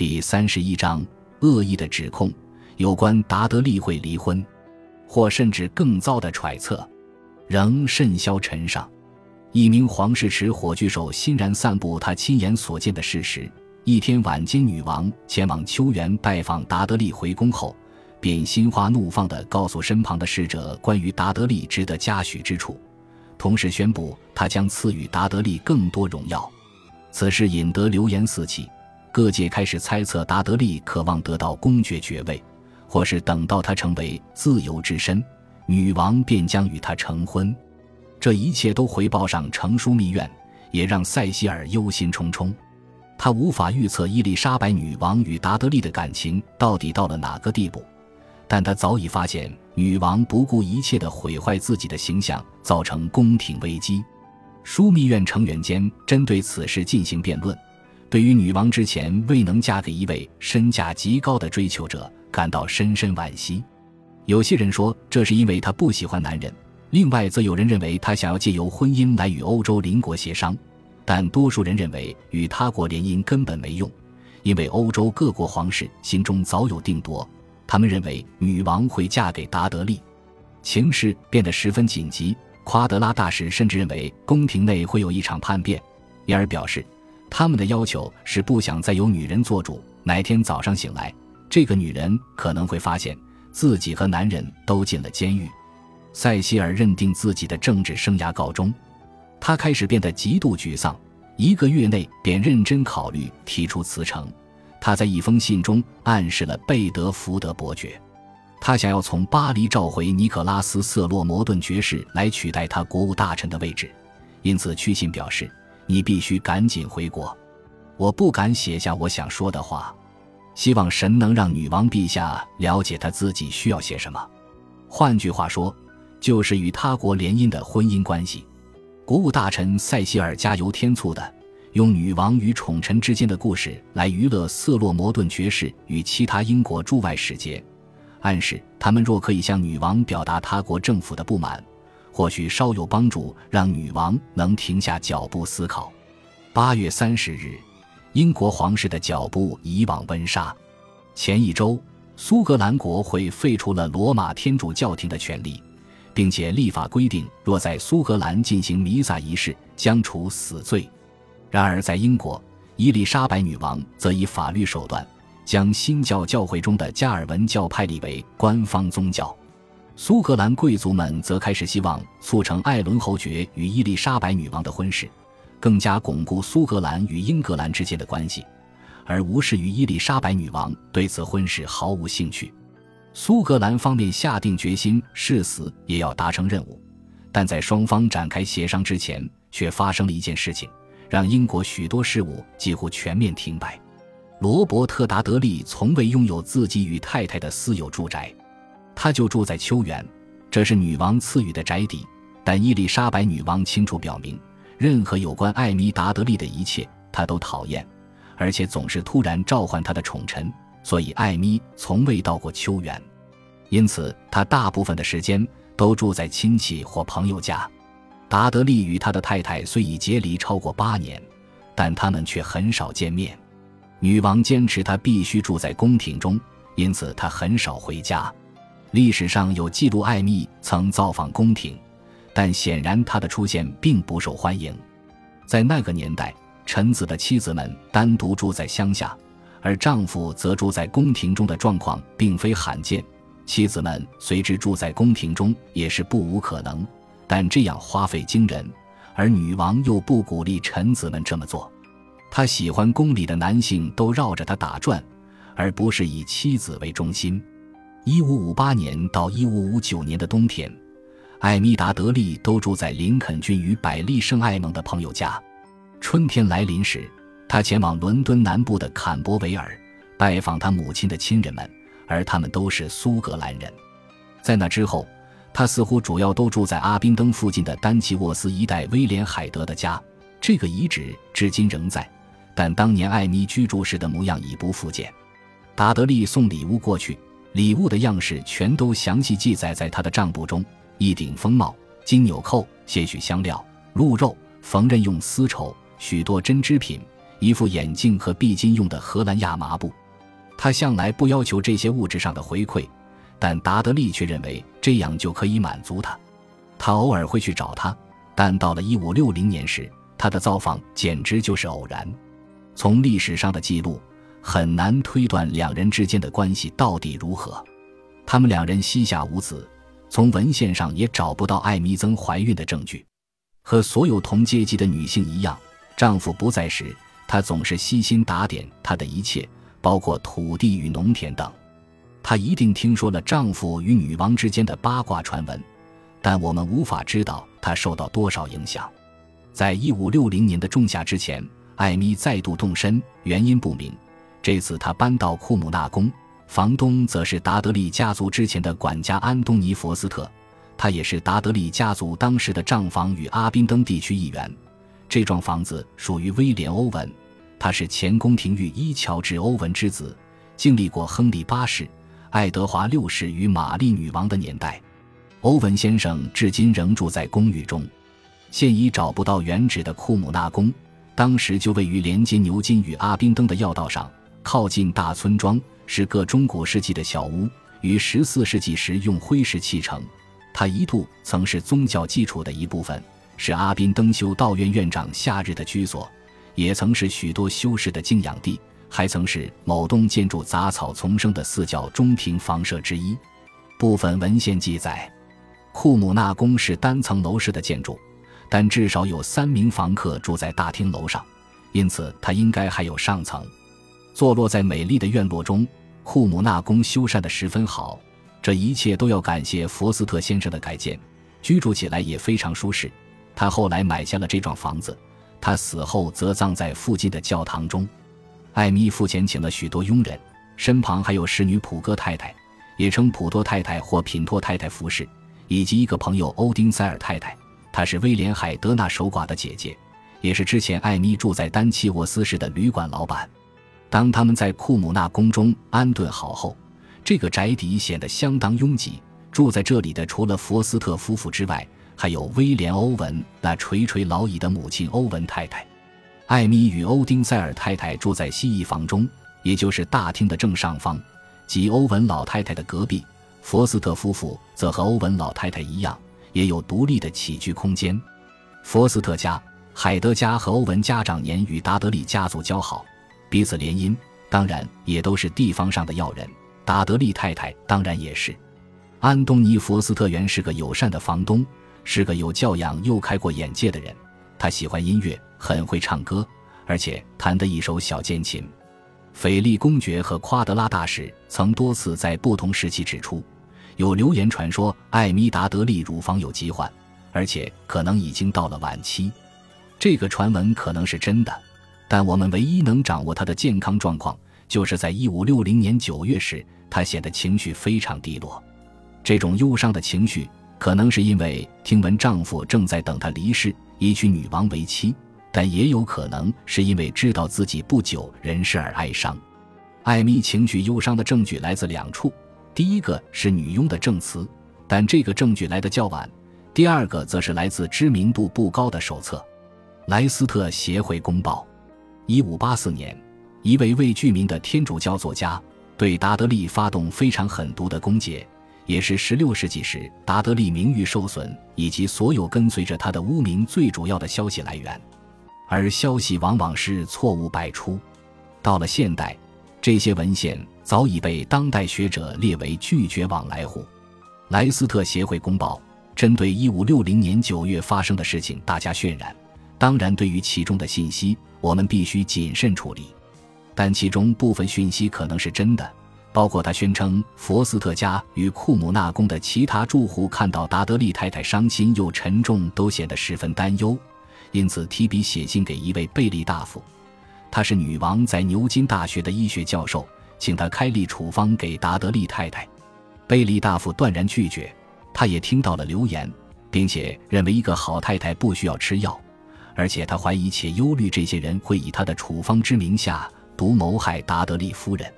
第三十一章恶意的指控，有关达德利会离婚，或甚至更糟的揣测，仍甚嚣尘上。一名皇室持火炬手欣然散布他亲眼所见的事实。一天晚间，女王前往秋园拜访达德利回宫后，便心花怒放地告诉身旁的侍者关于达德利值得嘉许之处，同时宣布他将赐予达德利更多荣耀。此事引得流言四起，各界开始猜测达德利渴望得到公爵爵位，或是等到他成为自由之身，女王便将与他成婚。这一切都回报上成枢密院，也让塞西尔忧心忡忡。他无法预测伊丽莎白女王与达德利的感情到底到了哪个地步，但他早已发现女王不顾一切地毁坏自己的形象，造成宫廷危机。枢密院成员间针对此事进行辩论，对于女王之前未能嫁给一位身价极高的追求者感到深深惋惜。有些人说这是因为她不喜欢男人。另外，则有人认为她想要借由婚姻来与欧洲邻国协商，但多数人认为与他国联姻根本没用，因为欧洲各国皇室心中早有定夺。他们认为女王会嫁给达德利，情势变得十分紧急。夸德拉大使甚至认为宫廷内会有一场叛变，因而表示他们的要求是不想再有女人做主。哪天早上醒来，这个女人可能会发现自己和男人都进了监狱。塞西尔认定自己的政治生涯告终，他开始变得极度沮丧。一个月内便认真考虑提出辞呈。他在一封信中暗示了贝德福德伯爵，他想要从巴黎召回尼可拉斯·瑟洛摩顿爵士来取代他国务大臣的位置，因此去信表示：“你必须赶紧回国。”我不敢写下我想说的话，希望神能让女王陛下了解他自己需要写什么。换句话说。就是与他国联姻的婚姻关系，国务大臣塞西尔加油添醋的用女王与宠臣之间的故事来娱乐瑟洛摩顿爵士与其他英国驻外使节，暗示他们若可以向女王表达他国政府的不满，或许稍有帮助，让女王能停下脚步思考。八月三十日，英国皇室的脚步移往温莎。前一周，苏格兰国会废除了罗马天主教廷的权利。并且立法规定，若在苏格兰进行弥撒仪式，将处死罪。然而，在英国，伊丽莎白女王则以法律手段将新教教会中的加尔文教派立为官方宗教。苏格兰贵族们则开始希望促成艾伦侯爵与伊丽莎白女王的婚事，更加巩固苏格兰与英格兰之间的关系，而无视于伊丽莎白女王对此婚事毫无兴趣。苏格兰方面下定决心，誓死也要达成任务，但在双方展开协商之前，却发生了一件事情，让英国许多事务几乎全面停摆。罗伯特·达德利从未拥有自己与太太的私有住宅，他就住在秋园，这是女王赐予的宅邸。但伊丽莎白女王清楚表明，任何有关艾米·达德利的一切，她都讨厌，而且总是突然召唤她的宠臣。所以，艾米从未到过秋园，因此他大部分的时间都住在亲戚或朋友家。达德利与他的太太虽已结离超过八年，但他们却很少见面。女王坚持他必须住在宫廷中，因此他很少回家。历史上有记录艾蜜曾造访宫廷，但显然他的出现并不受欢迎。在那个年代，臣子的妻子们单独住在乡下。而丈夫则住在宫廷中的状况并非罕见，妻子们随之住在宫廷中也是不无可能，但这样花费惊人，而女王又不鼓励臣子们这么做。她喜欢宫里的男性都绕着她打转，而不是以妻子为中心。一五五八年到一五五九年的冬天，艾米达德利都住在林肯郡与百利圣艾蒙的朋友家。春天来临时。他前往伦敦南部的坎伯维尔，拜访他母亲的亲人们，而他们都是苏格兰人。在那之后，他似乎主要都住在阿宾登附近的丹奇沃斯一带威廉海德的家。这个遗址至今仍在，但当年艾米居住时的模样已不复见。达德利送礼物过去，礼物的样式全都详细记载在他的账簿中：一顶风帽、金纽扣、些许香料、鹿肉、缝纫用丝绸、许多针织品。一副眼镜和碧金用的荷兰亚麻布。他向来不要求这些物质上的回馈，但达德利却认为这样就可以满足他。他偶尔会去找他，但到了1560年时，他的造访简直就是偶然。从历史上的记录很难推断两人之间的关系到底如何。他们两人膝下无子，从文献上也找不到艾米曾怀孕的证据。和所有同阶级的女性一样，丈夫不在时，她总是悉心打点她的一切。包括土地与农田等，她一定听说了丈夫与女王之间的八卦传闻，但我们无法知道她受到多少影响。在一五六零年的仲夏之前，艾米再度动身，原因不明。这次他搬到库姆纳宫，房东则是达德利家族之前的管家安东尼·佛斯特，他也是达德利家族当时的账房与阿宾登地区议员。这幢房子属于威廉·欧文。他是前宫廷御医乔治·欧文之子，经历过亨利八世、爱德华六世与玛丽女王的年代。欧文先生至今仍住在公寓中。现已找不到原址的库姆纳宫，当时就位于连接牛津与阿宾登的要道上，靠近大村庄，是个中古世纪的小屋，于十四世纪时用灰石砌成。它一度曾是宗教基础的一部分，是阿宾登修道院院长夏日的居所。也曾是许多修士的敬仰地，还曾是某栋建筑杂草丛生的四角中庭房舍之一。部分文献记载，库姆纳宫是单层楼式的建筑，但至少有三名房客住在大厅楼上，因此它应该还有上层。坐落在美丽的院落中，库姆纳宫修缮的十分好，这一切都要感谢佛斯特先生的改建，居住起来也非常舒适。他后来买下了这幢房子。他死后则葬在附近的教堂中。艾米付钱请了许多佣人，身旁还有侍女普戈太太，也称普托太太或品托太太服侍，以及一个朋友欧丁塞尔太太。她是威廉海德纳守寡的姐姐，也是之前艾米住在丹契沃斯市的旅馆老板。当他们在库姆纳宫中安顿好后，这个宅邸显得相当拥挤。住在这里的除了佛斯特夫妇之外，还有威廉·欧文那垂垂老矣的母亲欧文太太，艾米与欧丁塞尔太太住在西翼房中，也就是大厅的正上方，即欧文老太太的隔壁。佛斯特夫妇则和欧文老太太一样，也有独立的起居空间。佛斯特家、海德家和欧文家长年与达德利家族交好，彼此联姻，当然也都是地方上的要人。达德利太太当然也是。安东尼·佛斯特原是个友善的房东。是个有教养又开过眼界的人，他喜欢音乐，很会唱歌，而且弹得一手小键琴。斐利公爵和夸德拉大使曾多次在不同时期指出，有流言传说艾米达德利乳房有疾患，而且可能已经到了晚期。这个传闻可能是真的，但我们唯一能掌握他的健康状况，就是在一五六零年九月时，他显得情绪非常低落。这种忧伤的情绪。可能是因为听闻丈夫正在等她离世，以娶女王为妻，但也有可能是因为知道自己不久人世而哀伤。艾米情绪忧伤的证据来自两处：第一个是女佣的证词，但这个证据来得较晚；第二个则是来自知名度不高的手册——莱斯特协会公报。一五八四年，一位未具名的天主教作家对达德利发动非常狠毒的攻讦。也是16世纪时达德利名誉受损以及所有跟随着他的污名最主要的消息来源，而消息往往是错误百出。到了现代，这些文献早已被当代学者列为拒绝往来户。莱斯特协会公报针对1560年9月发生的事情大加渲染，当然，对于其中的信息，我们必须谨慎处理，但其中部分讯息可能是真的。包括他宣称，佛斯特家与库姆纳宫的其他住户看到达德利太太伤心又沉重，都显得十分担忧，因此提笔写信给一位贝利大夫，他是女王在牛津大学的医学教授，请他开立处方给达德利太太。贝利大夫断然拒绝，他也听到了流言，并且认为一个好太太不需要吃药，而且他怀疑且忧虑这些人会以他的处方之名下毒谋害达德利夫人。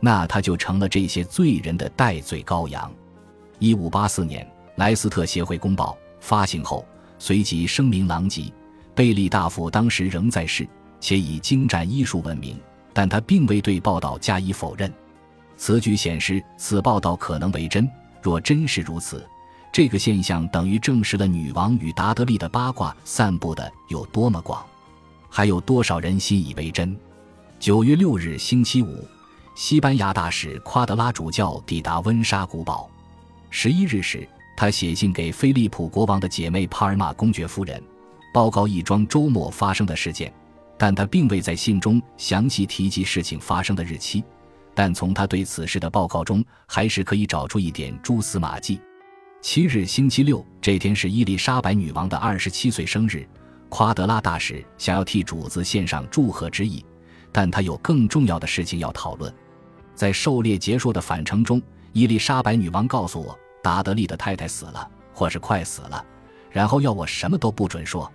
那他就成了这些罪人的代罪羔羊。一五八四年，莱斯特协会公报发行后，随即声名狼藉。贝利大夫当时仍在世，且以精湛医术闻名，但他并未对报道加以否认。此举显示此报道可能为真。若真是如此，这个现象等于证实了女王与达德利的八卦散布的有多么广。还有多少人信以为真？九月六日，星期五，西班牙大使夸德拉主教抵达温莎古堡。十一日时，他写信给菲利普国王的姐妹帕尔玛公爵夫人，报告一桩周末发生的事件，但他并未在信中详细提及事情发生的日期。但从他对此事的报告中，还是可以找出一点蛛丝马迹。七日，星期六，这天是伊丽莎白女王的二十七岁生日。夸德拉大使想要替主子献上祝贺之意，但他有更重要的事情要讨论。在狩猎结束的返程中，伊丽莎白女王告诉我，达德利的太太死了，或是快死了，然后要我什么都不准说。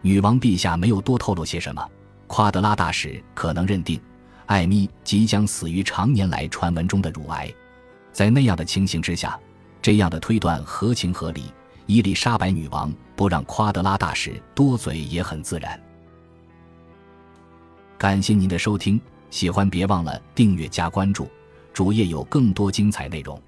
女王陛下没有多透露些什么。夸德拉大使可能认定，艾米即将死于常年来传闻中的乳癌。在那样的情形之下，这样的推断合情合理。伊丽莎白女王不让夸德拉大使多嘴也很自然。感谢您的收听，喜欢别忘了订阅加关注，主页有更多精彩内容。